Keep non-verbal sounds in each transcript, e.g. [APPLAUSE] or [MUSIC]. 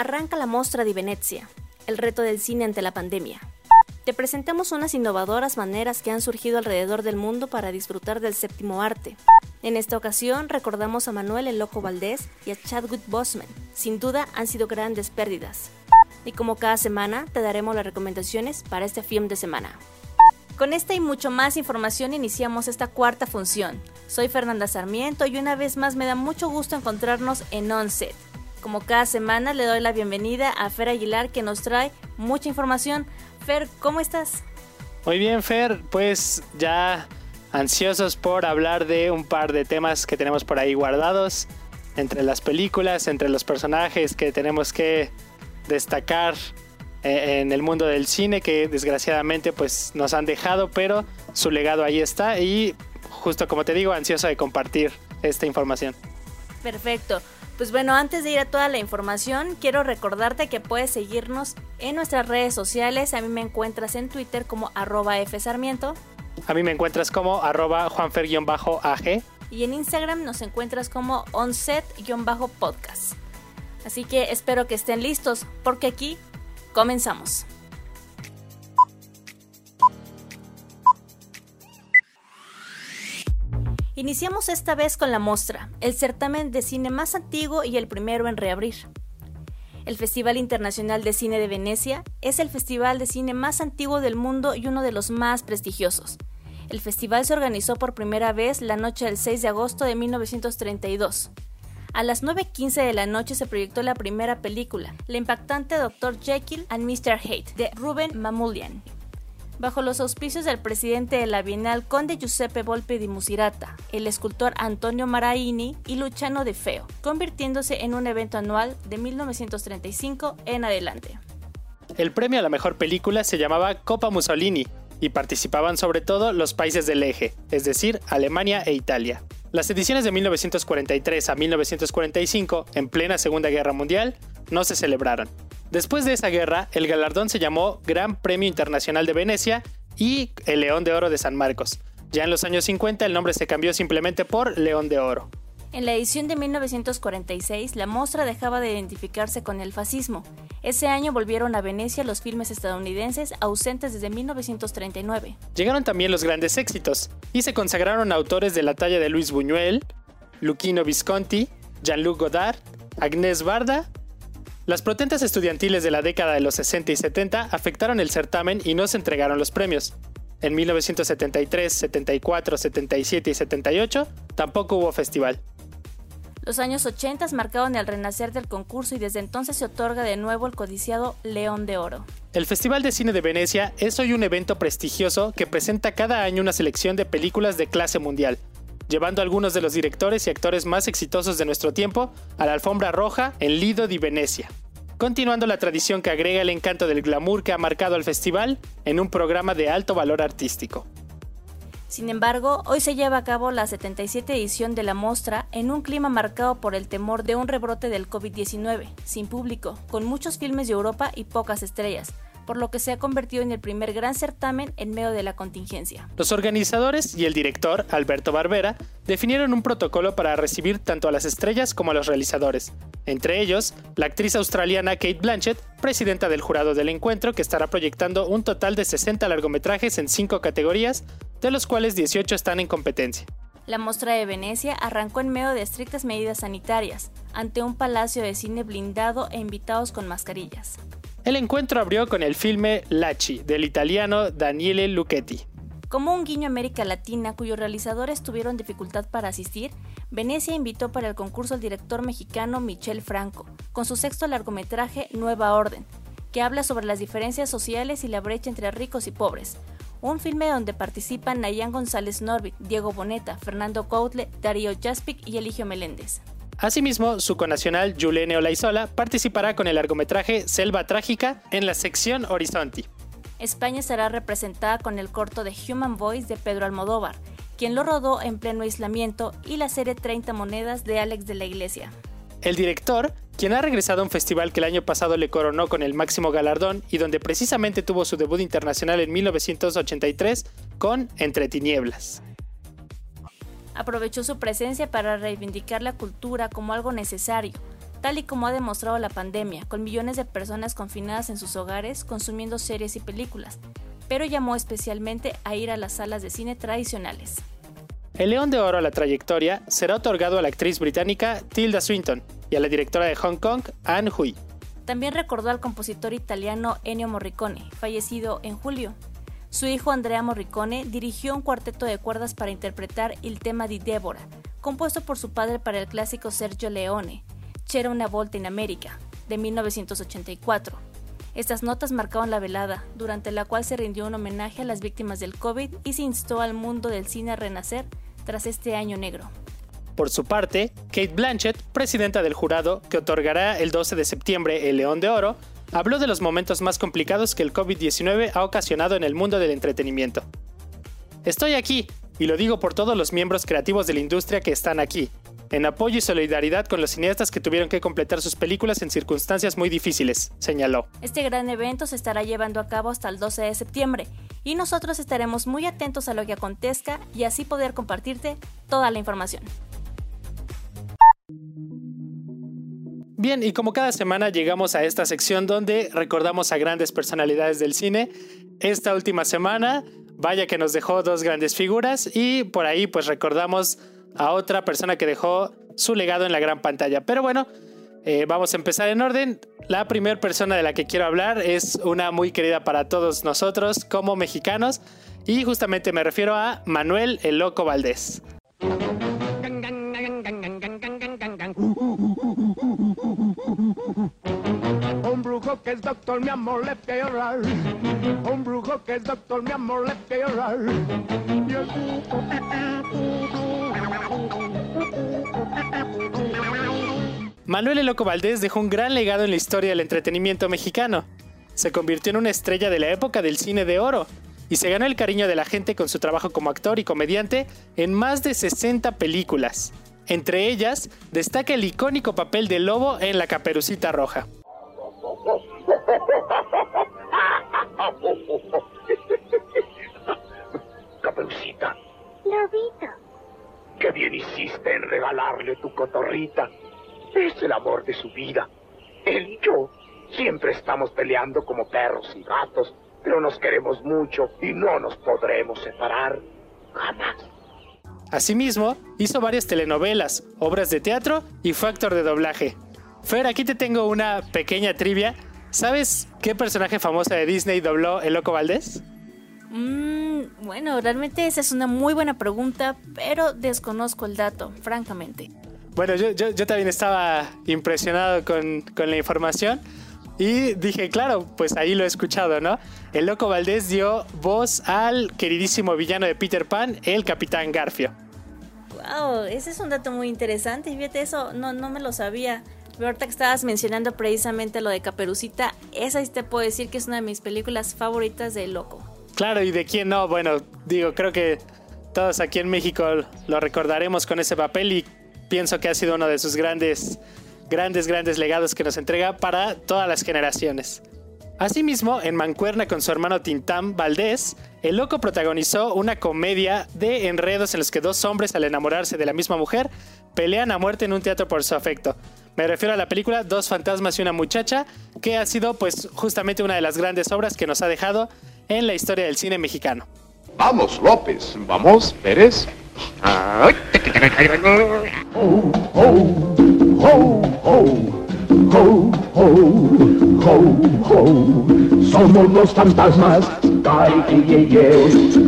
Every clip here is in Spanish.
arranca la Mostra di Venezia, el reto del cine ante la pandemia. Te presentamos unas innovadoras maneras que han surgido alrededor del mundo para disfrutar del séptimo arte. En esta ocasión recordamos a Manuel El Loco Valdés y a Chadwick Boseman. Sin duda han sido grandes pérdidas. Y como cada semana te daremos las recomendaciones para este film de semana. Con esta y mucho más información iniciamos esta cuarta función. Soy Fernanda Sarmiento y una vez más me da mucho gusto encontrarnos en Onset. Como cada semana le doy la bienvenida a Fer Aguilar que nos trae mucha información. Fer, ¿cómo estás? Muy bien, Fer, pues ya ansiosos por hablar de un par de temas que tenemos por ahí guardados, entre las películas, entre los personajes que tenemos que destacar eh, en el mundo del cine que desgraciadamente pues nos han dejado, pero su legado ahí está y justo como te digo, ansioso de compartir esta información. Perfecto. Pues bueno, antes de ir a toda la información, quiero recordarte que puedes seguirnos en nuestras redes sociales. A mí me encuentras en Twitter como arroba fsarmiento. A mí me encuentras como arroba juanfer-ag. Y en Instagram nos encuentras como onset-podcast. Así que espero que estén listos, porque aquí comenzamos. Iniciamos esta vez con la Mostra, el certamen de cine más antiguo y el primero en reabrir. El Festival Internacional de Cine de Venecia es el festival de cine más antiguo del mundo y uno de los más prestigiosos. El festival se organizó por primera vez la noche del 6 de agosto de 1932. A las 9.15 de la noche se proyectó la primera película, la impactante Dr. Jekyll and Mr. Hate, de Ruben Mamoulian bajo los auspicios del presidente de la Bienal Conde Giuseppe Volpe di Musirata, el escultor Antonio Maraini y Luciano De Feo, convirtiéndose en un evento anual de 1935 en adelante. El premio a la mejor película se llamaba Copa Mussolini y participaban sobre todo los países del eje, es decir, Alemania e Italia. Las ediciones de 1943 a 1945, en plena Segunda Guerra Mundial, no se celebraron. Después de esa guerra, el galardón se llamó Gran Premio Internacional de Venecia y el León de Oro de San Marcos. Ya en los años 50 el nombre se cambió simplemente por León de Oro. En la edición de 1946, la muestra dejaba de identificarse con el fascismo. Ese año volvieron a Venecia los filmes estadounidenses ausentes desde 1939. Llegaron también los grandes éxitos y se consagraron autores de la talla de Luis Buñuel, Luquino Visconti, Jean-Luc Godard, Agnès Varda las protestas estudiantiles de la década de los 60 y 70 afectaron el certamen y no se entregaron los premios. En 1973, 74, 77 y 78 tampoco hubo festival. Los años 80 marcaron el renacer del concurso y desde entonces se otorga de nuevo el codiciado León de Oro. El Festival de Cine de Venecia es hoy un evento prestigioso que presenta cada año una selección de películas de clase mundial, llevando a algunos de los directores y actores más exitosos de nuestro tiempo a la alfombra roja en Lido di Venecia. Continuando la tradición que agrega el encanto del glamour que ha marcado al festival en un programa de alto valor artístico. Sin embargo, hoy se lleva a cabo la 77 edición de la mostra en un clima marcado por el temor de un rebrote del COVID-19, sin público, con muchos filmes de Europa y pocas estrellas, por lo que se ha convertido en el primer gran certamen en medio de la contingencia. Los organizadores y el director, Alberto Barbera, definieron un protocolo para recibir tanto a las estrellas como a los realizadores, entre ellos la actriz australiana Kate Blanchett, presidenta del jurado del encuentro, que estará proyectando un total de 60 largometrajes en 5 categorías, de los cuales 18 están en competencia. La muestra de Venecia arrancó en medio de estrictas medidas sanitarias, ante un palacio de cine blindado e invitados con mascarillas. El encuentro abrió con el filme Laci del italiano Daniele Lucchetti. Como un guiño a América Latina cuyos realizadores tuvieron dificultad para asistir, Venecia invitó para el concurso al director mexicano Michel Franco, con su sexto largometraje Nueva Orden, que habla sobre las diferencias sociales y la brecha entre ricos y pobres. Un filme donde participan Nayan González Norbit, Diego Boneta, Fernando Coutle, Darío Jaspic y Eligio Meléndez. Asimismo, su conacional Julene Olaizola participará con el largometraje Selva Trágica en la sección Horizonti. España será representada con el corto de Human Voice de Pedro Almodóvar, quien lo rodó en pleno aislamiento, y la serie 30 monedas de Alex de la Iglesia. El director, quien ha regresado a un festival que el año pasado le coronó con el máximo galardón y donde precisamente tuvo su debut internacional en 1983 con Entre Tinieblas aprovechó su presencia para reivindicar la cultura como algo necesario, tal y como ha demostrado la pandemia, con millones de personas confinadas en sus hogares consumiendo series y películas, pero llamó especialmente a ir a las salas de cine tradicionales. El León de Oro a la trayectoria será otorgado a la actriz británica Tilda Swinton y a la directora de Hong Kong, Anne Hui. También recordó al compositor italiano Ennio Morricone, fallecido en julio. Su hijo Andrea Morricone dirigió un cuarteto de cuerdas para interpretar el tema di Débora, compuesto por su padre para el clásico Sergio Leone, C'era una volta in América, de 1984. Estas notas marcaron la velada, durante la cual se rindió un homenaje a las víctimas del COVID y se instó al mundo del cine a renacer tras este año negro. Por su parte, Kate Blanchett, presidenta del jurado que otorgará el 12 de septiembre el León de Oro, habló de los momentos más complicados que el COVID-19 ha ocasionado en el mundo del entretenimiento. Estoy aquí, y lo digo por todos los miembros creativos de la industria que están aquí, en apoyo y solidaridad con los cineastas que tuvieron que completar sus películas en circunstancias muy difíciles, señaló. Este gran evento se estará llevando a cabo hasta el 12 de septiembre y nosotros estaremos muy atentos a lo que acontezca y así poder compartirte toda la información. Bien, y como cada semana llegamos a esta sección donde recordamos a grandes personalidades del cine. Esta última semana, vaya que nos dejó dos grandes figuras y por ahí pues recordamos a otra persona que dejó su legado en la gran pantalla. Pero bueno, eh, vamos a empezar en orden. La primera persona de la que quiero hablar es una muy querida para todos nosotros como mexicanos y justamente me refiero a Manuel el Loco Valdés. Que es doctor, mi amor, le llorar. Un. Manuel el Loco Valdés dejó un gran legado en la historia del entretenimiento mexicano. Se convirtió en una estrella de la época del cine de oro y se ganó el cariño de la gente con su trabajo como actor y comediante en más de 60 películas. Entre ellas, destaca el icónico papel de Lobo en La Caperucita Roja. [LAUGHS] Caperucita. Lobito. Qué bien hiciste en regalarle tu cotorrita. Es el amor de su vida. Él y yo siempre estamos peleando como perros y gatos, pero nos queremos mucho y no nos podremos separar. Jamás. Asimismo, hizo varias telenovelas, obras de teatro y fue actor de doblaje. Fer, aquí te tengo una pequeña trivia. ¿Sabes qué personaje famoso de Disney dobló el Loco Valdés? Mm, bueno, realmente esa es una muy buena pregunta, pero desconozco el dato, francamente. Bueno, yo, yo, también estaba impresionado con, con la información. Y dije, claro, pues ahí lo he escuchado, ¿no? El loco Valdés dio voz al queridísimo villano de Peter Pan, el Capitán Garfio. Wow, ese es un dato muy interesante. Fíjate, eso no, no me lo sabía. Ahorita que estabas mencionando precisamente lo de Caperucita, esa te puedo decir que es una de mis películas favoritas de Loco. Claro, y de quién no, bueno, digo, creo que todos aquí en México lo recordaremos con ese papel y pienso que ha sido uno de sus grandes grandes, grandes legados que nos entrega para todas las generaciones. Asimismo, en Mancuerna con su hermano Tintán Valdés, el loco protagonizó una comedia de enredos en los que dos hombres al enamorarse de la misma mujer pelean a muerte en un teatro por su afecto. Me refiero a la película Dos fantasmas y una muchacha, que ha sido pues justamente una de las grandes obras que nos ha dejado en la historia del cine mexicano. Vamos, López, vamos, Pérez. Somos los fantasmas,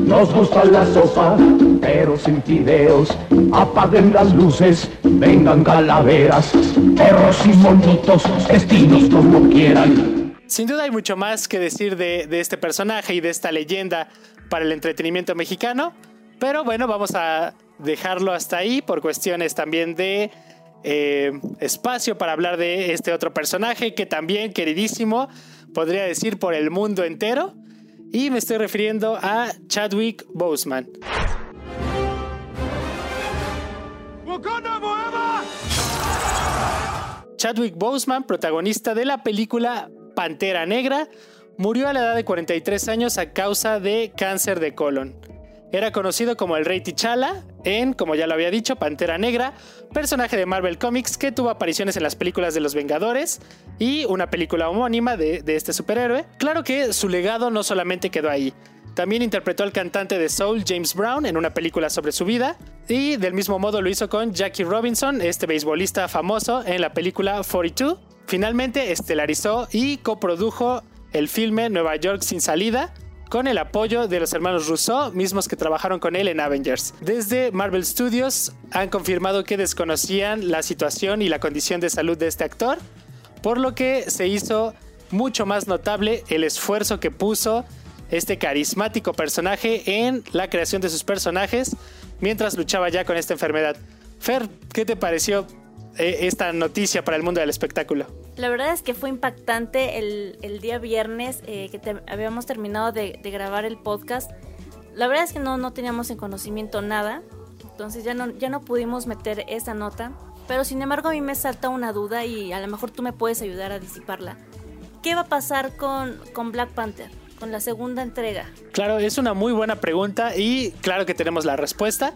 Nos gusta la sopa, pero sin fideos. Apaguen las luces, vengan calaveras, perros y monitos, destinos como quieran. Sin duda hay mucho más que decir de, de este personaje y de esta leyenda para el entretenimiento mexicano. Pero bueno, vamos a dejarlo hasta ahí por cuestiones también de eh, espacio para hablar de este otro personaje que también queridísimo, podría decir por el mundo entero. Y me estoy refiriendo a Chadwick Boseman. Chadwick Boseman, protagonista de la película Pantera Negra, murió a la edad de 43 años a causa de cáncer de colon. Era conocido como el Rey T'Challa en, como ya lo había dicho, Pantera Negra, personaje de Marvel Comics que tuvo apariciones en las películas de Los Vengadores y una película homónima de, de este superhéroe. Claro que su legado no solamente quedó ahí. También interpretó al cantante de soul James Brown en una película sobre su vida y del mismo modo lo hizo con Jackie Robinson, este beisbolista famoso, en la película 42. Finalmente estelarizó y coprodujo el filme Nueva York sin salida con el apoyo de los hermanos Rousseau, mismos que trabajaron con él en Avengers. Desde Marvel Studios han confirmado que desconocían la situación y la condición de salud de este actor, por lo que se hizo mucho más notable el esfuerzo que puso este carismático personaje en la creación de sus personajes mientras luchaba ya con esta enfermedad. Fer, ¿qué te pareció esta noticia para el mundo del espectáculo? La verdad es que fue impactante el, día viernes eh, que habíamos terminado de, grabar el podcast. La verdad es que no, no teníamos en conocimiento nada, entonces ya no, ya no pudimos meter esa nota. Pero sin embargo a mí me salta una duda y a lo mejor tú me puedes ayudar a disiparla. ¿Qué va a pasar con, con Black Panther? con la segunda entrega? Claro, es una muy buena pregunta y claro que tenemos la respuesta.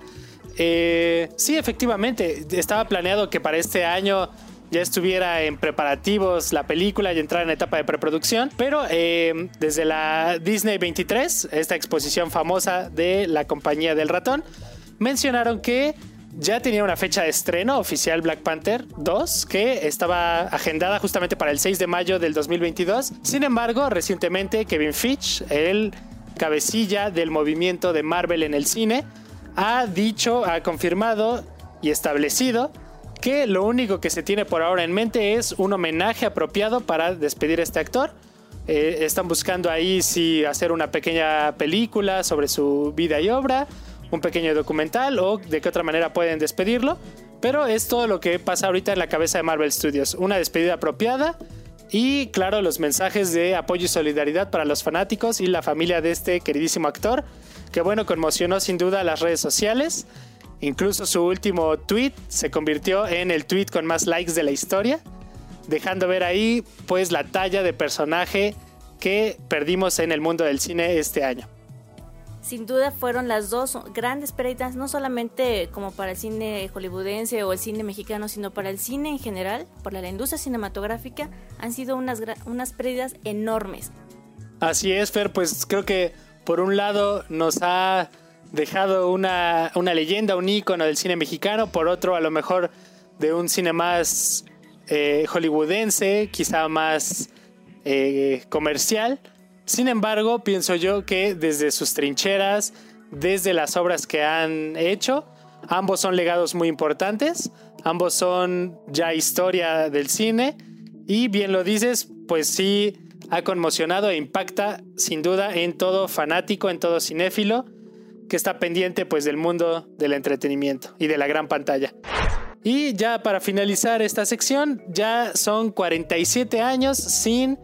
Eh, sí, efectivamente, estaba planeado que para este año ya estuviera en preparativos la película y entrar en etapa de preproducción, pero eh, desde la Disney 23, esta exposición famosa de la compañía del ratón, mencionaron que ya tenía una fecha de estreno oficial Black Panther 2 que estaba agendada justamente para el 6 de mayo del 2022. Sin embargo, recientemente Kevin Fitch, el cabecilla del movimiento de Marvel en el cine, ha dicho, ha confirmado y establecido que lo único que se tiene por ahora en mente es un homenaje apropiado para despedir a este actor. Eh, están buscando ahí si hacer una pequeña película sobre su vida y obra un pequeño documental o de qué otra manera pueden despedirlo. Pero es todo lo que pasa ahorita en la cabeza de Marvel Studios. Una despedida apropiada y claro los mensajes de apoyo y solidaridad para los fanáticos y la familia de este queridísimo actor que bueno conmocionó sin duda las redes sociales. Incluso su último tweet se convirtió en el tweet con más likes de la historia, dejando ver ahí pues la talla de personaje que perdimos en el mundo del cine este año sin duda fueron las dos grandes pérdidas, no solamente como para el cine hollywoodense o el cine mexicano, sino para el cine en general, para la industria cinematográfica, han sido unas, unas pérdidas enormes. Así es, Fer, pues creo que por un lado nos ha dejado una, leyenda, un ícono del cine mexicano, por otro a lo mejor de un cine más eh, hollywoodense, quizá más eh, comercial. Sin embargo, pienso yo que desde sus trincheras, desde las obras que han hecho, ambos son legados muy importantes, ambos son ya historia del cine. Y bien lo dices, pues sí ha conmocionado e impacta sin duda en todo fanático, en todo cinéfilo que está pendiente pues del mundo del entretenimiento y de la gran pantalla. Y ya para finalizar esta sección, ya son 47 años sin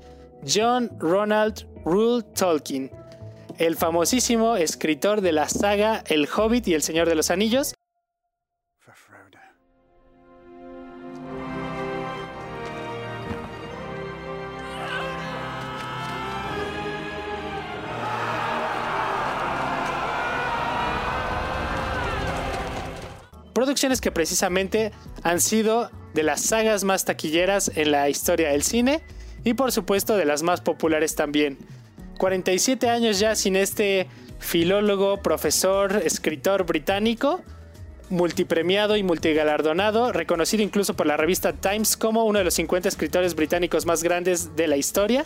John Ronald Rule Tolkien, el famosísimo escritor de la saga El Hobbit y El Señor de los Anillos. Producciones que precisamente han sido de las sagas más taquilleras en la historia del cine y por supuesto de las más populares también. 47 años ya sin este filólogo, profesor, escritor británico, multipremiado y multigalardonado, reconocido incluso por la revista Times como uno de los 50 escritores británicos más grandes de la historia,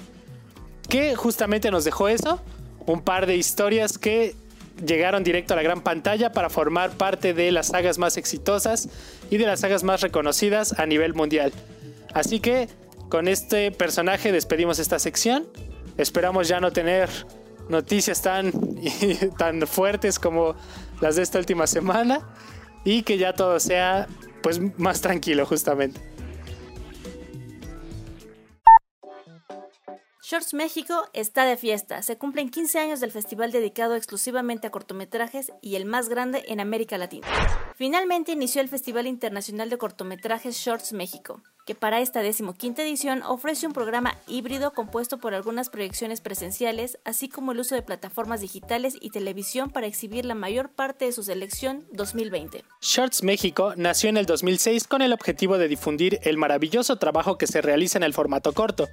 que justamente nos dejó eso, un par de historias que llegaron directo a la gran pantalla para formar parte de las sagas más exitosas y de las sagas más reconocidas a nivel mundial. Así que con este personaje despedimos esta sección. Esperamos ya no tener noticias tan, [LAUGHS] tan fuertes como las de esta última semana y que ya todo sea pues más tranquilo justamente. Shorts México está de fiesta. Se cumplen 15 años del festival dedicado exclusivamente a cortometrajes y el más grande en América Latina. Finalmente inició el Festival Internacional de Cortometrajes Shorts México, que para esta decimoquinta edición ofrece un programa híbrido compuesto por algunas proyecciones presenciales, así como el uso de plataformas digitales y televisión para exhibir la mayor parte de su selección 2020. Shorts México nació en el 2006 con el objetivo de difundir el maravilloso trabajo que se realiza en el formato corto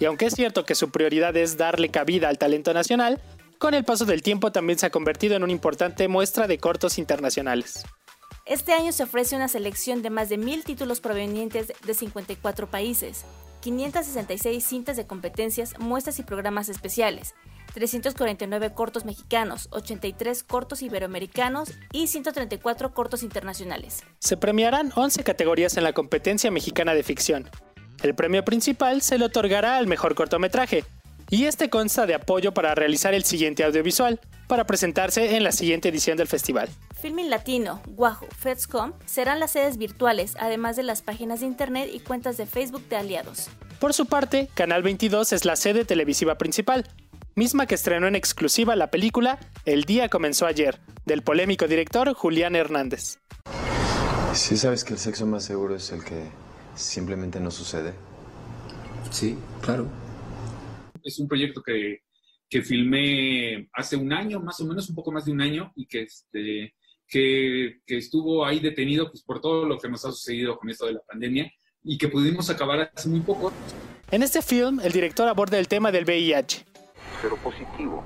y aunque es cierto que su prioridad es darle cabida al talento nacional, con el paso del tiempo también se ha convertido en una importante muestra de cortos internacionales. Este año se ofrece una selección de más de mil títulos provenientes de 54 países, 566 cintas de competencias, muestras y programas especiales, 349 cortos mexicanos, 83 cortos iberoamericanos y 134 cortos internacionales. Se premiarán 11 categorías en la competencia mexicana de ficción, el premio principal se le otorgará al mejor cortometraje, y este consta de apoyo para realizar el siguiente audiovisual, para presentarse en la siguiente edición del festival. Filming Latino, Wahoo, FedScom serán las sedes virtuales, además de las páginas de internet y cuentas de Facebook de aliados. Por su parte, Canal 22 es la sede televisiva principal, misma que estrenó en exclusiva la película El día comenzó ayer, del polémico director Julián Hernández. Si sabes que el sexo más seguro es el que simplemente no sucede. Sí, claro. Es un proyecto que, que filmé hace un año, más o menos, un poco más de un año, y que, este, que, que estuvo ahí detenido pues, por todo lo que nos ha sucedido con esto de la pandemia y que pudimos acabar hace muy poco. En este film, el director aborda el tema del VIH. Cero positivo.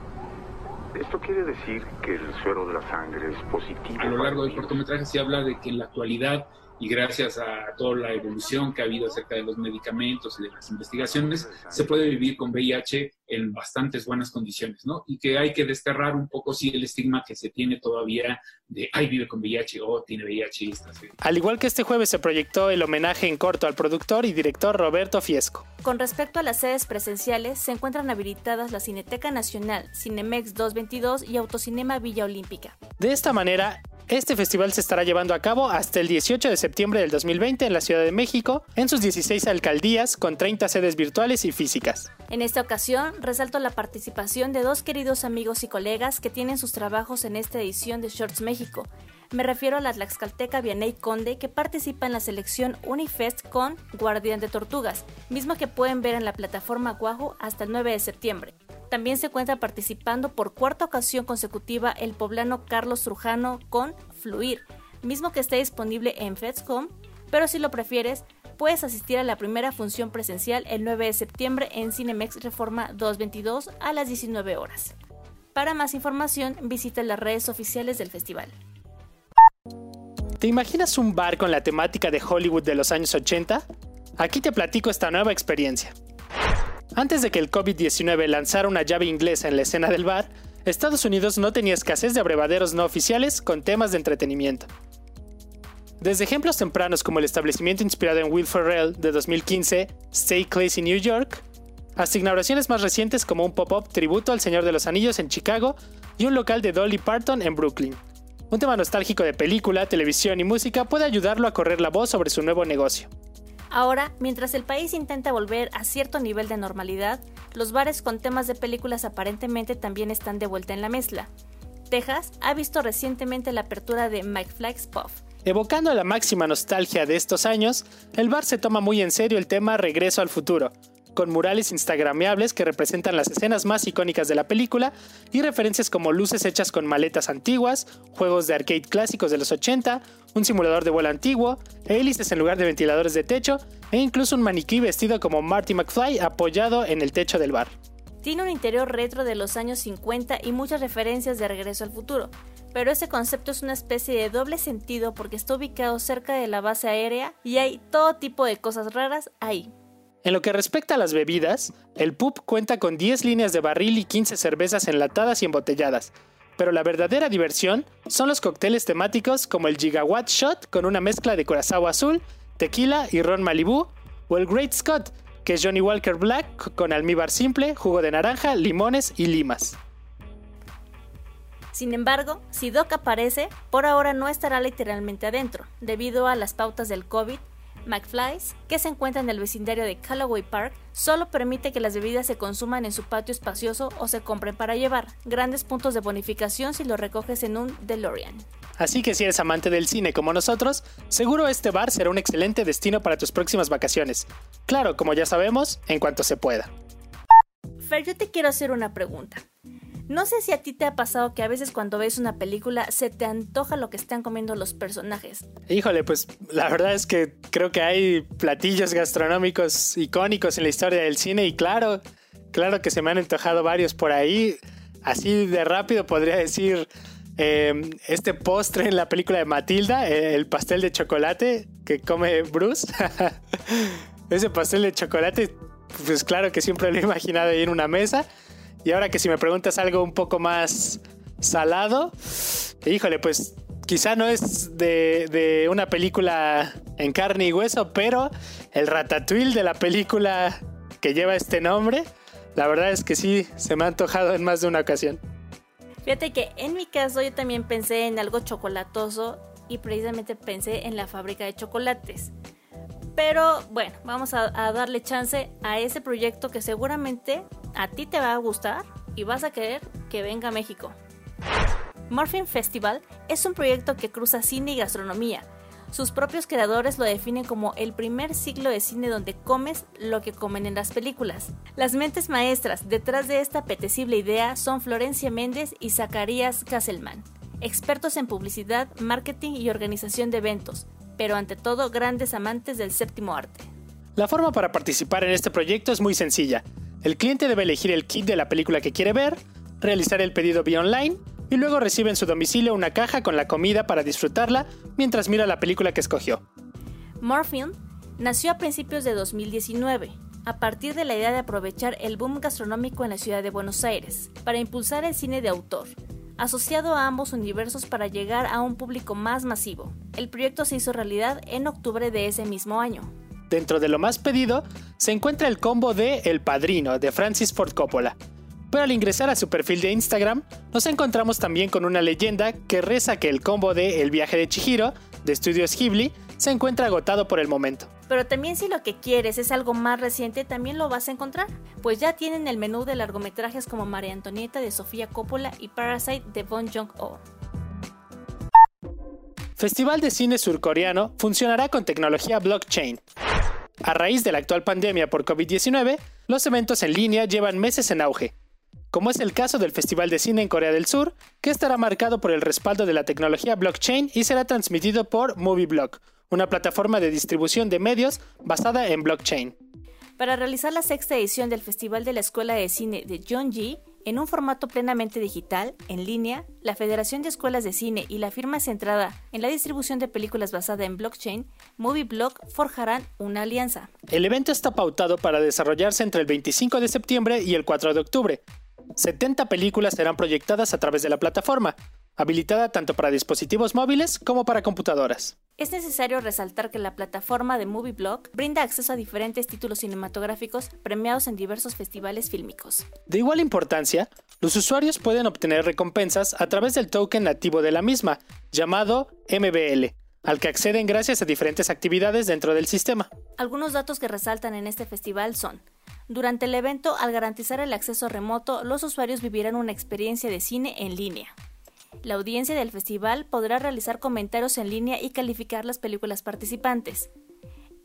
Esto quiere decir que el suero de la sangre es positivo. A lo largo del cortometraje se habla de que en la actualidad y gracias a toda la evolución que ha habido acerca de los medicamentos y de las investigaciones, se puede vivir con VIH en bastantes buenas condiciones, ¿no? Y que hay que desterrar un poco, sí, el estigma que se tiene todavía de, ay, vive con VIH o tiene VIH. Y Al igual que este jueves se proyectó el homenaje en corto al productor y director Roberto Fiesco. Con respecto a las sedes presenciales, se encuentran habilitadas la Cineteca Nacional, Cinemex 222 y Autocinema Villa Olímpica. De esta manera, este festival se estará llevando a cabo hasta el 18 de septiembre del 2020 en la Ciudad de México, en sus 16 alcaldías, con 30 sedes virtuales y físicas. En esta ocasión, resalto la participación de dos queridos amigos y colegas que tienen sus trabajos en esta edición de Shorts México. Me refiero a la Tlaxcalteca Vianey Conde que participa en la selección Unifest con Guardián de Tortugas, misma que pueden ver en la plataforma Guajo hasta el 9 de septiembre. También se encuentra participando por cuarta ocasión consecutiva el poblano Carlos Trujano con Fluir, mismo que está disponible en FEDSCOM, pero si lo prefieres, puedes asistir a la primera función presencial el 9 de septiembre en Cinemex Reforma 222 a las 19 horas. Para más información, visita las redes oficiales del festival. ¿Te imaginas un bar con la temática de Hollywood de los años 80? Aquí te platico esta nueva experiencia. Antes de que el COVID-19 lanzara una llave inglesa en la escena del bar, Estados Unidos no tenía escasez de abrevaderos no oficiales con temas de entretenimiento. Desde ejemplos tempranos como el establecimiento inspirado en Will Ferrell de 2015, Stay Classy New York, hasta inauguraciones más recientes como un pop-up tributo al Señor de los Anillos en Chicago y un local de Dolly Parton en Brooklyn. Un tema nostálgico de película, televisión y música puede ayudarlo a correr la voz sobre su nuevo negocio. Ahora, mientras el país intenta volver a cierto nivel de normalidad, los bares con temas de películas aparentemente también están de vuelta en la mezcla. Texas ha visto recientemente la apertura de Mike Flags Puff. Evocando la máxima nostalgia de estos años, el bar se toma muy en serio el tema Regreso al futuro, con murales instagrameables que representan las escenas más icónicas de la película y referencias como luces hechas con maletas antiguas, juegos de arcade clásicos de los 80, un simulador de vuelo antiguo, hélices en lugar de ventiladores de techo e incluso un maniquí vestido como Marty McFly apoyado en el techo del bar. Tiene un interior retro de los años 50 y muchas referencias de regreso al futuro, pero ese concepto es una especie de doble sentido porque está ubicado cerca de la base aérea y hay todo tipo de cosas raras ahí. En lo que respecta a las bebidas, el pub cuenta con 10 líneas de barril y 15 cervezas enlatadas y embotelladas, pero la verdadera diversión son los cócteles temáticos como el Gigawatt Shot con una mezcla de curazao azul, tequila y ron Malibu, o el Great Scott, que es Johnny Walker Black con almíbar simple, jugo de naranja, limones y limas. Sin embargo, si Doc aparece, por ahora no estará literalmente adentro, debido a las pautas del COVID, McFly's, que se encuentra en el vecindario de Callaway Park, solo permite que las bebidas se consuman en su patio espacioso o se compren para llevar. Grandes puntos de bonificación si lo recoges en un DeLorean. Así que si eres amante del cine como nosotros, seguro este bar será un excelente destino para tus próximas vacaciones. Claro, como ya sabemos, en cuanto se pueda. Fer, yo te quiero hacer una pregunta. No sé si a ti te ha pasado que a veces cuando ves una película se te antoja lo que están comiendo los personajes. Híjole, pues la verdad es que creo que hay platillos gastronómicos icónicos en la historia del cine y claro, claro que se me han antojado varios por ahí. Así de rápido podría decir eh, este postre en la película de Matilda, el pastel de chocolate que come Bruce. [LAUGHS] Ese pastel de chocolate, pues claro que siempre lo he imaginado ahí en una mesa. Y ahora que si me preguntas algo un poco más salado, híjole, pues quizá no es de, una película en carne y hueso, pero el ratatouille de la película que lleva este nombre, la verdad es que sí, se me ha antojado en más de una ocasión. Fíjate que en mi caso yo también pensé en algo chocolatoso y precisamente pensé en la fábrica de chocolates. Pero bueno, vamos a, darle chance a ese proyecto que seguramente a ti te va a gustar y vas a querer que venga a México. Morphin Festival es un proyecto que cruza cine y gastronomía. Sus propios creadores lo definen como el primer ciclo de cine donde comes lo que comen en las películas. Las mentes maestras detrás de esta apetecible idea son Florencia Méndez y Zacarías Kasselman, expertos en publicidad, marketing y organización de eventos, pero ante todo grandes amantes del séptimo arte. La forma para participar en este proyecto es muy sencilla. El cliente debe elegir el kit de la película que quiere ver, realizar el pedido vía online y luego recibe en su domicilio una caja con la comida para disfrutarla mientras mira la película que escogió. Morphin nació a principios de 2019, a partir de la idea de aprovechar el boom gastronómico en la ciudad de Buenos Aires para impulsar el cine de autor, asociado a ambos universos para llegar a un público más masivo. El proyecto se hizo realidad en octubre de ese mismo año. Dentro de lo más pedido se encuentra el combo de El Padrino de Francis Ford Coppola. Pero al ingresar a su perfil de Instagram, nos encontramos también con una leyenda que reza que el combo de El viaje de Chihiro de Studios Ghibli se encuentra agotado por el momento. Pero también si lo que quieres es algo más reciente, también lo vas a encontrar, pues ya tienen el menú de largometrajes como María Antonieta de Sofía Coppola y Parasite de Bong Joon-ho. Festival de Cine Surcoreano funcionará con tecnología blockchain. A raíz de la actual pandemia por COVID-19, los eventos en línea llevan meses en auge, como es el caso del Festival de Cine en Corea del Sur, que estará marcado por el respaldo de la tecnología blockchain y será transmitido por MovieBlock, una plataforma de distribución de medios basada en blockchain. Para realizar la sexta edición del Festival de la Escuela de Cine de Jeonji, en un formato plenamente digital, en línea, la Federación de Escuelas de Cine y la firma centrada en la distribución de películas basada en blockchain, MovieBlock, forjarán una alianza. El evento está pautado para desarrollarse entre el 25 de septiembre y el 4 de octubre. 70 películas serán proyectadas a través de la plataforma, habilitada tanto para dispositivos móviles como para computadoras. Es necesario resaltar que la plataforma de MovieBlock brinda acceso a diferentes títulos cinematográficos premiados en diversos festivales fílmicos. De igual importancia, los usuarios pueden obtener recompensas a través del token nativo de la misma, llamado MBL, al que acceden gracias a diferentes actividades dentro del sistema. Algunos datos que resaltan en este festival son durante el evento, al garantizar el acceso remoto, los usuarios vivirán una experiencia de cine en línea. La audiencia del festival podrá realizar comentarios en línea y calificar las películas participantes.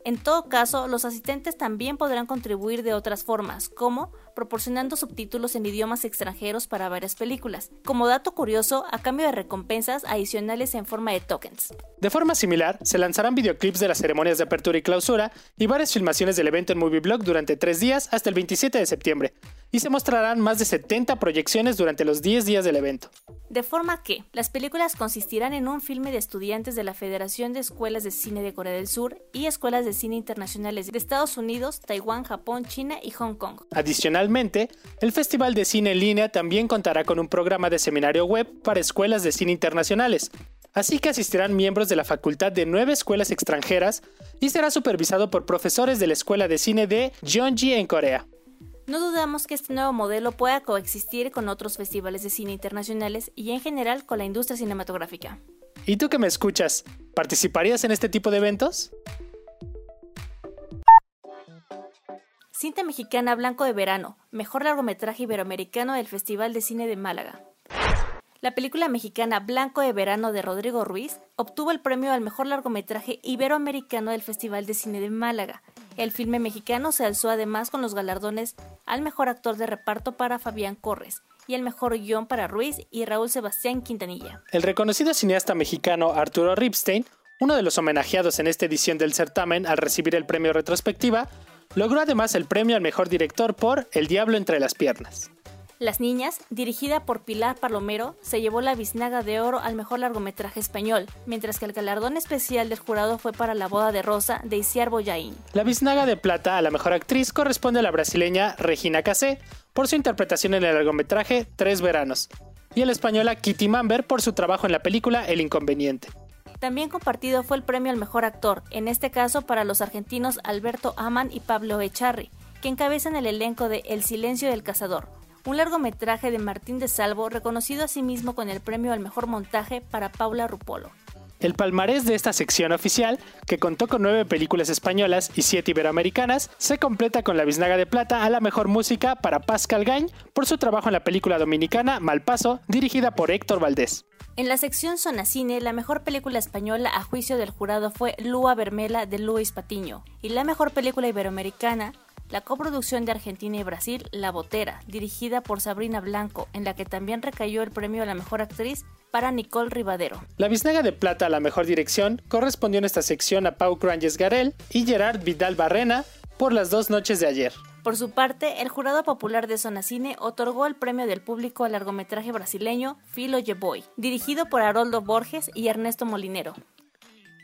En todo caso, los asistentes también podrán contribuir de otras formas, como proporcionando subtítulos en idiomas extranjeros para varias películas, como dato curioso a cambio de recompensas adicionales en forma de tokens. De forma similar, se lanzarán videoclips de las ceremonias de apertura y clausura y varias filmaciones del evento en MovieBlog durante tres días hasta el 27 de septiembre, y se mostrarán más de 70 proyecciones durante los 10 días del evento. De forma que las películas consistirán en un filme de estudiantes de la Federación de Escuelas de Cine de Corea del Sur y Escuelas de Cine Internacionales de Estados Unidos, Taiwán, Japón, China y Hong Kong. Adicionalmente, el Festival de Cine en línea también contará con un programa de seminario web para escuelas de cine internacionales, así que asistirán miembros de la facultad de nueve escuelas extranjeras y será supervisado por profesores de la Escuela de Cine de Jeonji en Corea. No dudamos que este nuevo modelo pueda coexistir con otros festivales de cine internacionales y en general con la industria cinematográfica. ¿Y tú que me escuchas, participarías en este tipo de eventos? Cinta mexicana Blanco de Verano, mejor largometraje iberoamericano del Festival de Cine de Málaga. La película mexicana Blanco de Verano de Rodrigo Ruiz obtuvo el premio al mejor largometraje iberoamericano del Festival de Cine de Málaga. El filme mexicano se alzó además con los galardones al mejor actor de reparto para Fabián Corres y el mejor guion para Ruiz y Raúl Sebastián Quintanilla. El reconocido cineasta mexicano Arturo Ripstein, uno de los homenajeados en esta edición del certamen al recibir el premio retrospectiva, logró además el premio al mejor director por El Diablo entre las piernas. Las Niñas, dirigida por Pilar Palomero, se llevó la biznaga de oro al mejor largometraje español, mientras que el galardón especial del jurado fue para La boda de Rosa de Isiar Boyain. La biznaga de plata a la mejor actriz corresponde a la brasileña Regina Casé por su interpretación en el largometraje Tres Veranos, y a la española Kitty Mamber por su trabajo en la película El Inconveniente. También compartido fue el premio al mejor actor, en este caso para los argentinos Alberto Aman y Pablo Echarri, que encabezan el elenco de El silencio del cazador, un largometraje de Martín de Salvo reconocido asimismo con el premio al mejor montaje para Paula Rupolo. El palmarés de esta sección oficial, que contó con nueve películas españolas y siete iberoamericanas, se completa con la biznaga de plata a la mejor música para Pascal Gañ por su trabajo en la película dominicana Malpaso, dirigida por Héctor Valdés. En la sección Zona Cine, la mejor película española a juicio del jurado fue Lua Vermela de Luis Patiño, y la mejor película iberoamericana la coproducción de Argentina y Brasil, La Botera, dirigida por Sabrina Blanco, en la que también recayó el premio a la mejor actriz para Nicole Rivadero. La biznaga de plata a la mejor dirección correspondió en esta sección a Pau Cranges Garel y Gerard Vidal Barrena por las dos noches de ayer. Por su parte, el Jurado Popular de Zona Cine otorgó el premio del público al largometraje brasileño Filo Boy, dirigido por Haroldo Borges y Ernesto Molinero.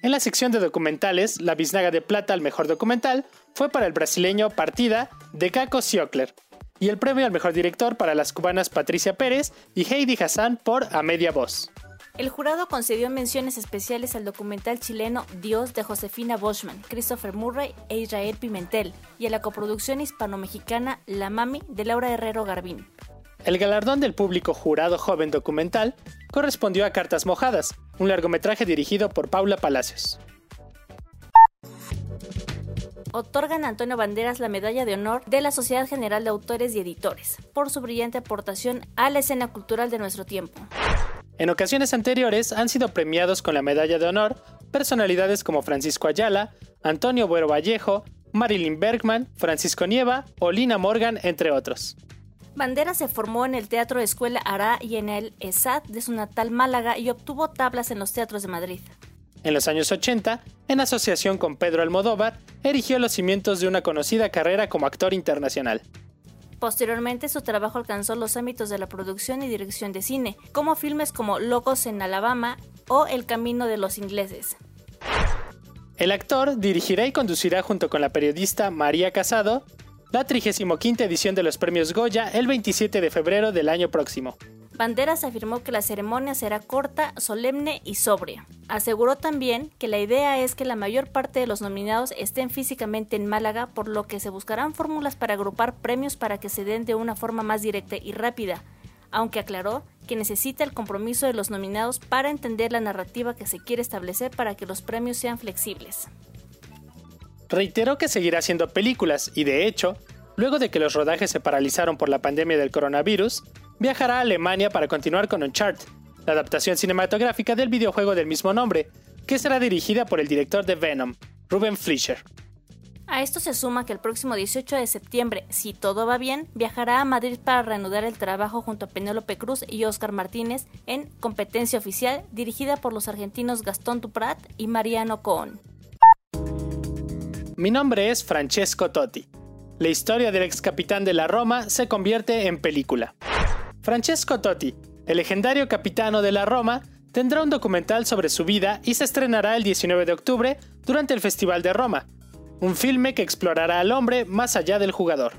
En la sección de documentales, la biznaga de plata al mejor documental fue para el brasileño Partida de Caco Siocler y el premio al mejor director para las cubanas Patricia Pérez y Heidi Hassan por A Media Voz. El jurado concedió menciones especiales al documental chileno Dios de Josefina Boschman, Christopher Murray e Israel Pimentel y a la coproducción hispano-mexicana La Mami de Laura Herrero Garbín. El galardón del público jurado joven documental correspondió a Cartas Mojadas, un largometraje dirigido por Paula Palacios. Otorgan a Antonio Banderas la medalla de honor de la Sociedad General de Autores y Editores por su brillante aportación a la escena cultural de nuestro tiempo. En ocasiones anteriores han sido premiados con la medalla de honor personalidades como Francisco Ayala, Antonio Buero Vallejo, Marilyn Bergman, Francisco Nieva o Lina Morgan, entre otros. Bandera se formó en el Teatro Escuela Ará y en el ESAD de su natal Málaga y obtuvo tablas en los teatros de Madrid. En los años 80, en asociación con Pedro Almodóvar, erigió los cimientos de una conocida carrera como actor internacional. Posteriormente, su trabajo alcanzó los ámbitos de la producción y dirección de cine, como filmes como Locos en Alabama o El Camino de los Ingleses. El actor dirigirá y conducirá junto con la periodista María Casado la 35 edición de los premios Goya el 27 de febrero del año próximo. Banderas afirmó que la ceremonia será corta, solemne y sobria. Aseguró también que la idea es que la mayor parte de los nominados estén físicamente en Málaga, por lo que se buscarán fórmulas para agrupar premios para que se den de una forma más directa y rápida, aunque aclaró que necesita el compromiso de los nominados para entender la narrativa que se quiere establecer para que los premios sean flexibles reiteró que seguirá haciendo películas y de hecho, luego de que los rodajes se paralizaron por la pandemia del coronavirus, viajará a Alemania para continuar con Uncharted, la adaptación cinematográfica del videojuego del mismo nombre, que será dirigida por el director de Venom, Ruben Fleischer. A esto se suma que el próximo 18 de septiembre, si todo va bien, viajará a Madrid para reanudar el trabajo junto a Penélope Cruz y Oscar Martínez en Competencia Oficial, dirigida por los argentinos Gastón Duprat y Mariano Cohn. Mi nombre es Francesco Totti. La historia del ex capitán de la Roma se convierte en película. Francesco Totti, el legendario capitano de la Roma, tendrá un documental sobre su vida y se estrenará el 19 de octubre durante el Festival de Roma, un filme que explorará al hombre más allá del jugador.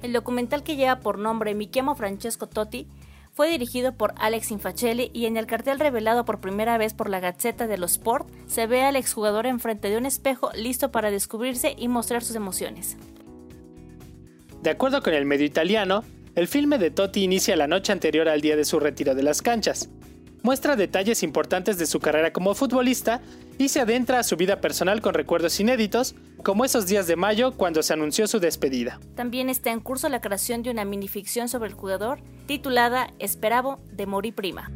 El documental que lleva por nombre Mi Francesco Totti fue dirigido por Alex Infacelli y en el cartel revelado por primera vez por la Gazzetta dello Sport se ve al exjugador enfrente de un espejo listo para descubrirse y mostrar sus emociones. De acuerdo con el medio italiano, el filme de Totti inicia la noche anterior al día de su retiro de las canchas. Muestra detalles importantes de su carrera como futbolista y se adentra a su vida personal con recuerdos inéditos, como esos días de mayo cuando se anunció su despedida. También está en curso la creación de una minificción sobre el jugador titulada Esperabo de Mori Prima.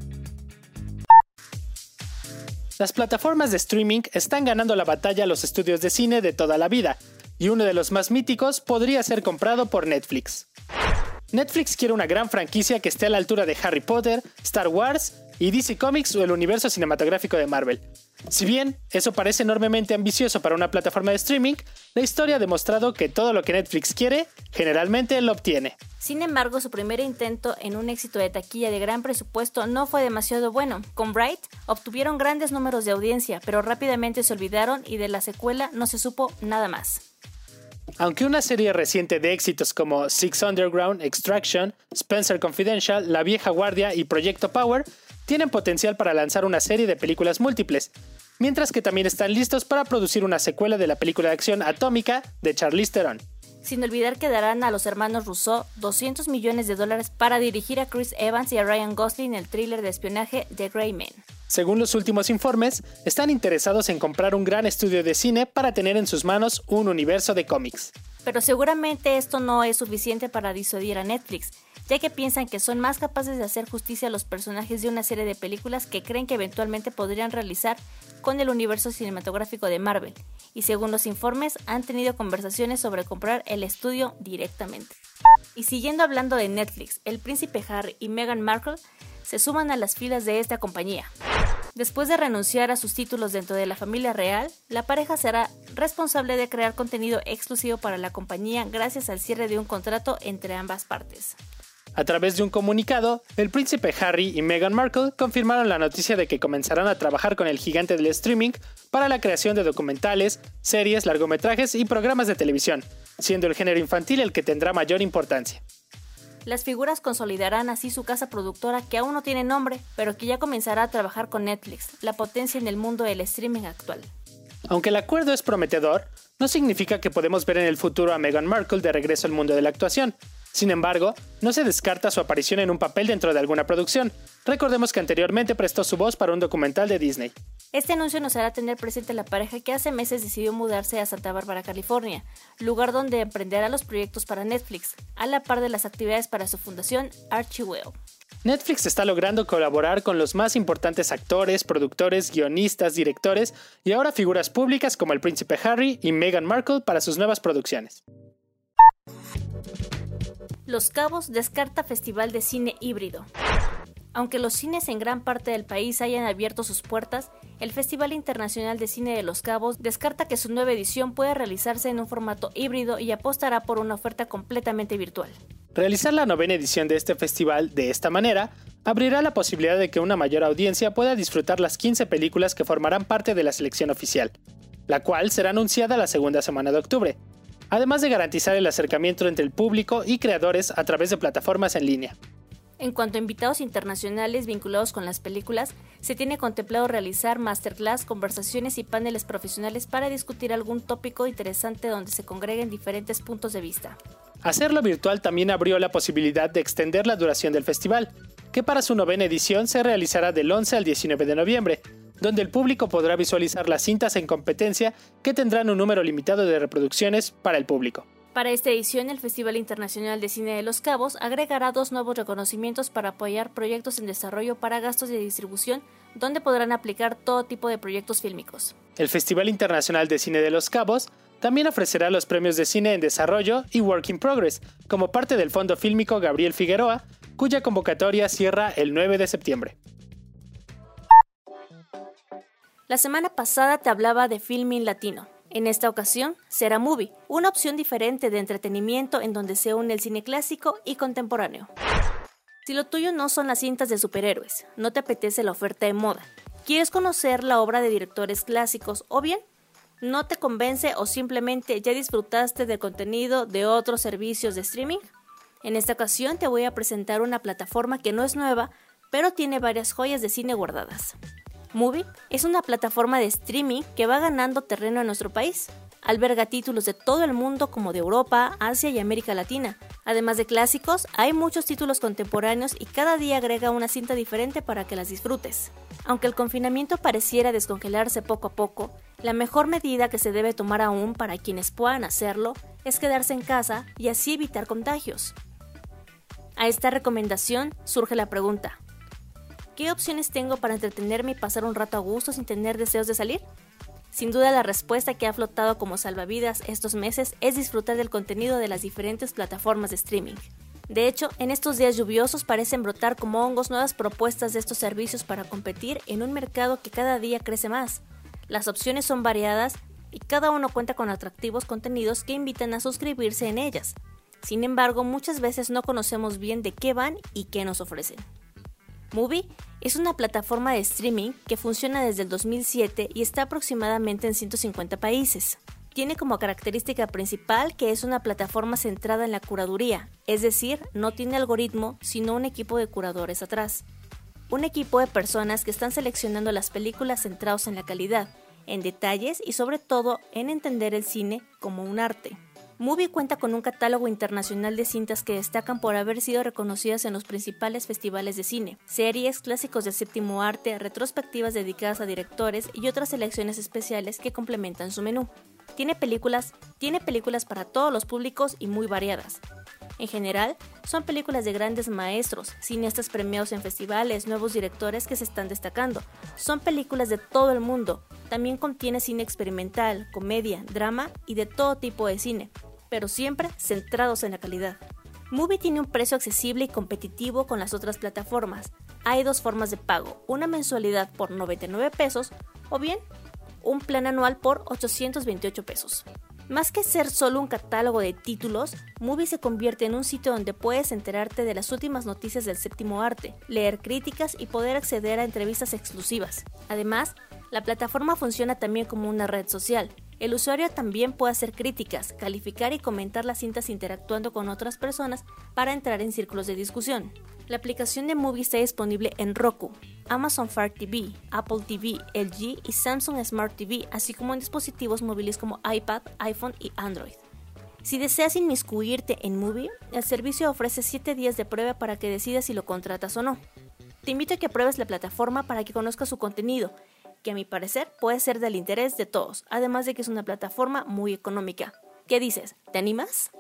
Las plataformas de streaming están ganando la batalla a los estudios de cine de toda la vida, y uno de los más míticos podría ser comprado por Netflix. Netflix quiere una gran franquicia que esté a la altura de Harry Potter, Star Wars y DC Comics o el universo cinematográfico de Marvel. Si bien eso parece enormemente ambicioso para una plataforma de streaming, la historia ha demostrado que todo lo que Netflix quiere, generalmente lo obtiene. Sin embargo, su primer intento en un éxito de taquilla de gran presupuesto no fue demasiado bueno. Con Bright obtuvieron grandes números de audiencia, pero rápidamente se olvidaron y de la secuela no se supo nada más. Aunque una serie reciente de éxitos como Six Underground, Extraction, Spencer Confidential, La Vieja Guardia y Proyecto Power tienen potencial para lanzar una serie de películas múltiples, mientras que también están listos para producir una secuela de la película de acción Atómica de Charlize Theron. Sin olvidar que darán a los hermanos Rousseau 200 millones de dólares para dirigir a Chris Evans y a Ryan Gosling el thriller de espionaje The Grey Man. Según los últimos informes, están interesados en comprar un gran estudio de cine para tener en sus manos un universo de cómics. Pero seguramente esto no es suficiente para disuadir a Netflix, ya que piensan que son más capaces de hacer justicia a los personajes de una serie de películas que creen que eventualmente podrían realizar con el universo cinematográfico de Marvel, y según los informes han tenido conversaciones sobre comprar el estudio directamente. Y siguiendo hablando de Netflix, el príncipe Harry y Meghan Markle se suman a las filas de esta compañía. Después de renunciar a sus títulos dentro de la familia real, la pareja será responsable de crear contenido exclusivo para la compañía gracias al cierre de un contrato entre ambas partes. A través de un comunicado, el príncipe Harry y Meghan Markle confirmaron la noticia de que comenzarán a trabajar con el gigante del streaming para la creación de documentales, series, largometrajes y programas de televisión, siendo el género infantil el que tendrá mayor importancia. Las figuras consolidarán así su casa productora que aún no tiene nombre, pero que ya comenzará a trabajar con Netflix, la potencia en el mundo del streaming actual. Aunque el acuerdo es prometedor, no significa que podemos ver en el futuro a Meghan Markle de regreso al mundo de la actuación. Sin embargo, no se descarta su aparición en un papel dentro de alguna producción. Recordemos que anteriormente prestó su voz para un documental de Disney. Este anuncio nos hará tener presente la pareja que hace meses decidió mudarse a Santa Bárbara, California, lugar donde emprenderá los proyectos para Netflix, a la par de las actividades para su fundación Archewell. Netflix está logrando colaborar con los más importantes actores, productores, guionistas, directores y ahora figuras públicas como el príncipe Harry y Meghan Markle para sus nuevas producciones. Los Cabos descarta festival de cine híbrido. Aunque los cines en gran parte del país hayan abierto sus puertas, el Festival Internacional de Cine de Los Cabos descarta que su nueva edición pueda realizarse en un formato híbrido y apostará por una oferta completamente virtual. Realizar la novena edición de este festival de esta manera abrirá la posibilidad de que una mayor audiencia pueda disfrutar las 15 películas que formarán parte de la selección oficial, la cual será anunciada la segunda semana de octubre, además de garantizar el acercamiento entre el público y creadores a través de plataformas en línea. En cuanto a invitados internacionales vinculados con las películas, se tiene contemplado realizar masterclass, conversaciones y paneles profesionales para discutir algún tópico interesante donde se congreguen diferentes puntos de vista. Hacerlo virtual también abrió la posibilidad de extender la duración del festival, que para su novena edición se realizará del 11 al 19 de noviembre, donde el público podrá visualizar las cintas en competencia que tendrán un número limitado de reproducciones para el público. Para esta edición, el Festival Internacional de Cine de Los Cabos agregará dos nuevos reconocimientos para apoyar proyectos en desarrollo para gastos de distribución, donde podrán aplicar todo tipo de proyectos fílmicos. El Festival Internacional de Cine de Los Cabos también ofrecerá los premios de cine en desarrollo y Work in Progress, como parte del Fondo Fílmico Gabriel Figueroa, cuya convocatoria cierra el 9 de septiembre. La semana pasada te hablaba de Filming Latino, en esta ocasión será Movie, una opción diferente de entretenimiento en donde se une el cine clásico y contemporáneo. Si lo tuyo no son las cintas de superhéroes, no te apetece la oferta de moda, quieres conocer la obra de directores clásicos o bien no te convence o simplemente ya disfrutaste del contenido de otros servicios de streaming, en esta ocasión te voy a presentar una plataforma que no es nueva, pero tiene varias joyas de cine guardadas. Movie es una plataforma de streaming que va ganando terreno en nuestro país. Alberga títulos de todo el mundo como de Europa, Asia y América Latina. Además de clásicos, hay muchos títulos contemporáneos y cada día agrega una cinta diferente para que las disfrutes. Aunque el confinamiento pareciera descongelarse poco a poco, la mejor medida que se debe tomar aún para quienes puedan hacerlo es quedarse en casa y así evitar contagios. A esta recomendación surge la pregunta, ¿qué opciones tengo para entretenerme y pasar un rato a gusto sin tener deseos de salir? Sin duda la respuesta que ha flotado como salvavidas estos meses es disfrutar del contenido de las diferentes plataformas de streaming. De hecho, en estos días lluviosos parecen brotar como hongos nuevas propuestas de estos servicios para competir en un mercado que cada día crece más. Las opciones son variadas y cada uno cuenta con atractivos contenidos que invitan a suscribirse en ellas. Sin embargo, muchas veces no conocemos bien de qué van y qué nos ofrecen. Movie es una plataforma de streaming que funciona desde el 2007 y está aproximadamente en 150 países. Tiene como característica principal que es una plataforma centrada en la curaduría, es decir, no tiene algoritmo, sino un equipo de curadores atrás. Un equipo de personas que están seleccionando las películas centrados en la calidad, en detalles y sobre todo en entender el cine como un arte. Movie cuenta con un catálogo internacional de cintas que destacan por haber sido reconocidas en los principales festivales de cine, series, clásicos del séptimo arte, retrospectivas dedicadas a directores y otras selecciones especiales que complementan su menú. Tiene películas, tiene películas para todos los públicos y muy variadas. En general, son películas de grandes maestros, cineastas premiados en festivales, nuevos directores que se están destacando. Son películas de todo el mundo. También contiene cine experimental, comedia, drama y de todo tipo de cine, pero siempre centrados en la calidad. Movie tiene un precio accesible y competitivo con las otras plataformas. Hay dos formas de pago, una mensualidad por 99 pesos o bien un plan anual por 828 pesos. Más que ser solo un catálogo de títulos, Movie se convierte en un sitio donde puedes enterarte de las últimas noticias del séptimo arte, leer críticas y poder acceder a entrevistas exclusivas. Además, la plataforma funciona también como una red social. El usuario también puede hacer críticas, calificar y comentar las cintas interactuando con otras personas para entrar en círculos de discusión. La aplicación de Movie está disponible en Roku, Amazon Fire TV, Apple TV, LG y Samsung Smart TV, así como en dispositivos móviles como iPad, iPhone y Android. Si deseas inmiscuirte en Movie, el servicio ofrece 7 días de prueba para que decidas si lo contratas o no. Te invito a que pruebes la plataforma para que conozcas su contenido que a mi parecer puede ser del interés de todos, además de que es una plataforma muy económica. ¿Qué dices? ¿Te animas?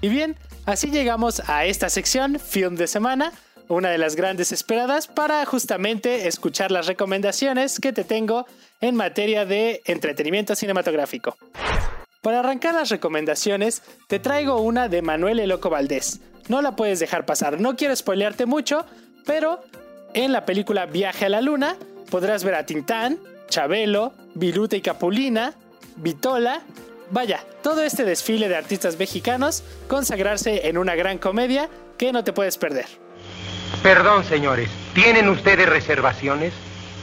Y bien, así llegamos a esta sección, Film de Semana, una de las grandes esperadas para justamente escuchar las recomendaciones que te tengo en materia de entretenimiento cinematográfico. Para arrancar las recomendaciones, te traigo una de Manuel Eloco Valdés. No la puedes dejar pasar, no quiero spoilearte mucho, pero en la película Viaje a la Luna podrás ver a Tintán, Chabelo, Viruta y Capulina, Vitola, vaya, todo este desfile de artistas mexicanos consagrarse en una gran comedia que no te puedes perder. Perdón, señores, ¿tienen ustedes reservaciones?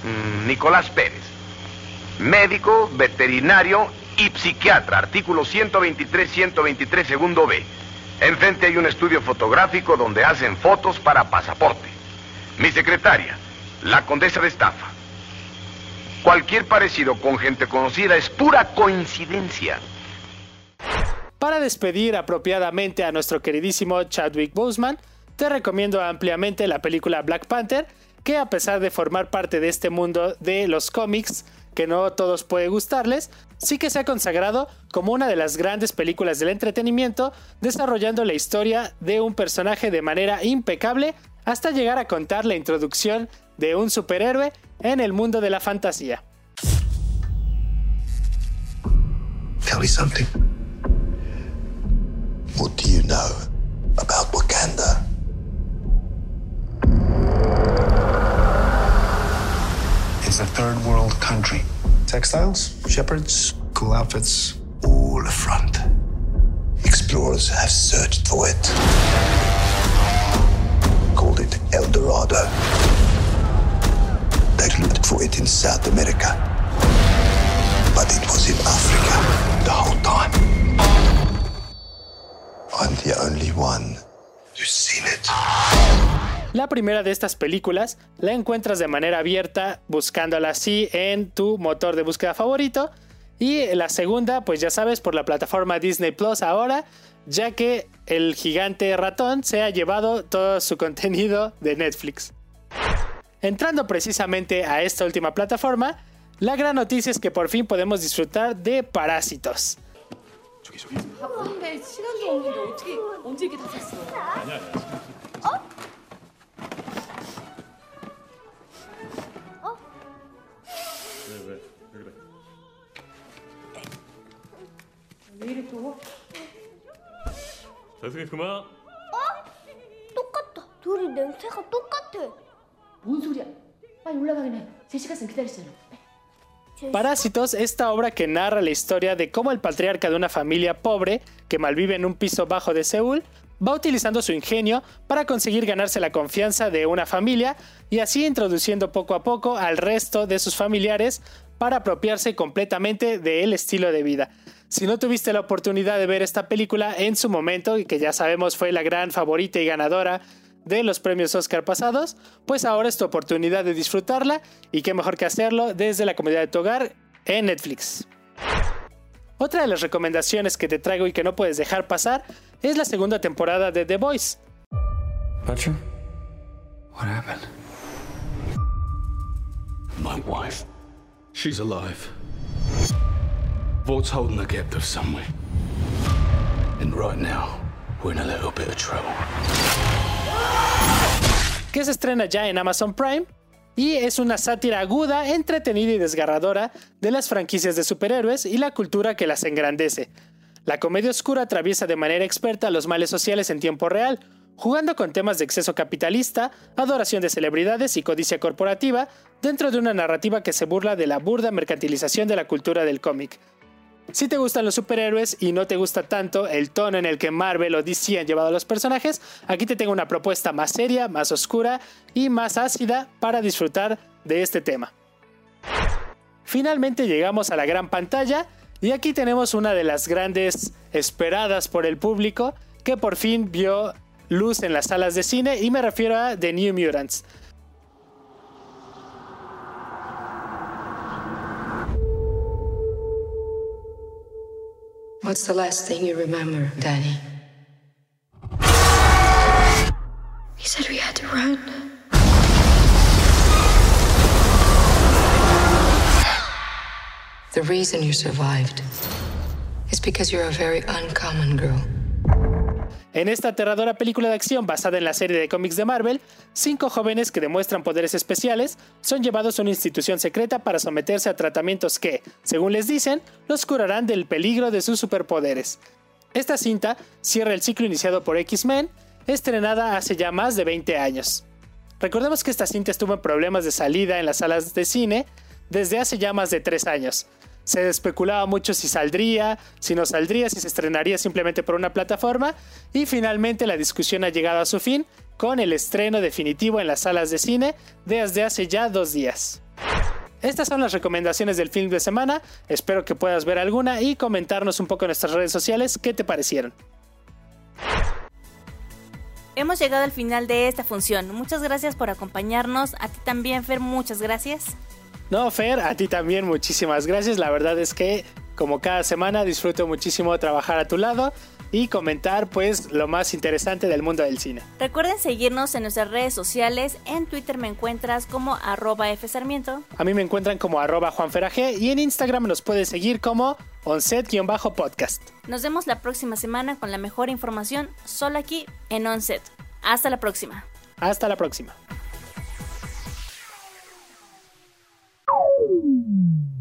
Mm, Nicolás Pérez, médico, veterinario y psiquiatra, artículo 123-123, segundo B. Enfrente hay un estudio fotográfico donde hacen fotos para pasaporte. Mi secretaria, la condesa de estafa. Cualquier parecido con gente conocida es pura coincidencia. Para despedir apropiadamente a nuestro queridísimo Chadwick Boseman, te recomiendo ampliamente la película Black Panther, que a pesar de formar parte de este mundo de los cómics, que no todos puede gustarles, sí que se ha consagrado como una de las grandes películas del entretenimiento, desarrollando la historia de un personaje de manera impecable hasta llegar a contar la introducción de un superhéroe en el mundo de la fantasía. Tell me. What do you know about Wakanda? It's a third world country. Textiles, shepherds, cool outfits, all front. Explorers have searched for it. Called it El Dorado. They looked for it in South America. But it was in Africa the whole time. La primera de estas películas la encuentras de manera abierta buscándola así en tu motor de búsqueda favorito. Y la segunda, pues ya sabes, por la plataforma Disney Plus ahora, ya que el gigante ratón se ha llevado todo su contenido de Netflix. Entrando precisamente a esta última plataforma, la gran noticia es que por fin podemos disfrutar de Parásitos. 저기 저기. 바쁜데 시간도 없는데 어떻게 언제 이게 다 잤어? 아니 아니. 어? 어? 왜 왜? 왜 그래? 왜 이래 또? 자승이 그만. 어? 똑같다. 둘이 냄새가 똑같아. 뭔 소리야? 빨리 올라가긴 해. 제시가 쌤 기다리잖아. 빨리. Parásitos, esta obra que narra la historia de cómo el patriarca de una familia pobre que malvive en un piso bajo de Seúl va utilizando su ingenio para conseguir ganarse la confianza de una familia y así introduciendo poco a poco al resto de sus familiares para apropiarse completamente del estilo de vida. Si no tuviste la oportunidad de ver esta película en su momento y que ya sabemos fue la gran favorita y ganadora de los premios Oscar pasados, pues ahora es tu oportunidad de disfrutarla y qué mejor que hacerlo desde la comodidad de tu hogar en Netflix. Otra de las recomendaciones que te traigo y que no puedes dejar pasar es la segunda temporada de The Voice. Patrick? What happened? My wife. She's alive. Vault's holding the captive somewhere. And right now, we're in a little bit of trouble. Que se estrena ya en Amazon Prime y es una sátira aguda, entretenida y desgarradora de las franquicias de superhéroes y la cultura que las engrandece. La comedia oscura atraviesa de manera experta los males sociales en tiempo real, jugando con temas de exceso capitalista, adoración de celebridades y codicia corporativa, dentro de una narrativa que se burla de la burda mercantilización de la cultura del cómic. Si te gustan los superhéroes y no te gusta tanto el tono en el que Marvel o DC han llevado a los personajes, aquí te tengo una propuesta más seria, más oscura y más ácida para disfrutar de este tema. Finalmente llegamos a la gran pantalla y aquí tenemos una de las grandes esperadas por el público que por fin vio luz en las salas de cine y me refiero a The New Mutants. What's the last thing you remember, Danny? He said we had to run. The reason you survived is because you're a very uncommon girl. En esta aterradora película de acción basada en la serie de cómics de Marvel, cinco jóvenes que demuestran poderes especiales son llevados a una institución secreta para someterse a tratamientos que, según les dicen, los curarán del peligro de sus superpoderes. Esta cinta cierra el ciclo iniciado por X-Men, estrenada hace ya más de 20 años. Recordemos que esta cinta estuvo en problemas de salida en las salas de cine desde hace ya más de 3 años, se especulaba mucho si saldría, si no saldría, si se estrenaría simplemente por una plataforma y finalmente la discusión ha llegado a su fin con el estreno definitivo en las salas de cine desde hace ya dos días. Estas son las recomendaciones del film de semana, espero que puedas ver alguna y comentarnos un poco en nuestras redes sociales qué te parecieron. Hemos llegado al final de esta función. Muchas gracias por acompañarnos. A ti también, Fer, muchas gracias. No, Fer, a ti también muchísimas gracias. La verdad es que como cada semana disfruto muchísimo trabajar a tu lado y comentar pues lo más interesante del mundo del cine. Recuerden seguirnos en nuestras redes sociales. En Twitter me encuentras como arroba fsarmiento. A mí me encuentran como arroba y en Instagram nos puedes seguir como onset-podcast. Nos vemos la próxima semana con la mejor información solo aquí en Onset. Hasta la próxima. Hasta la próxima. Thank you.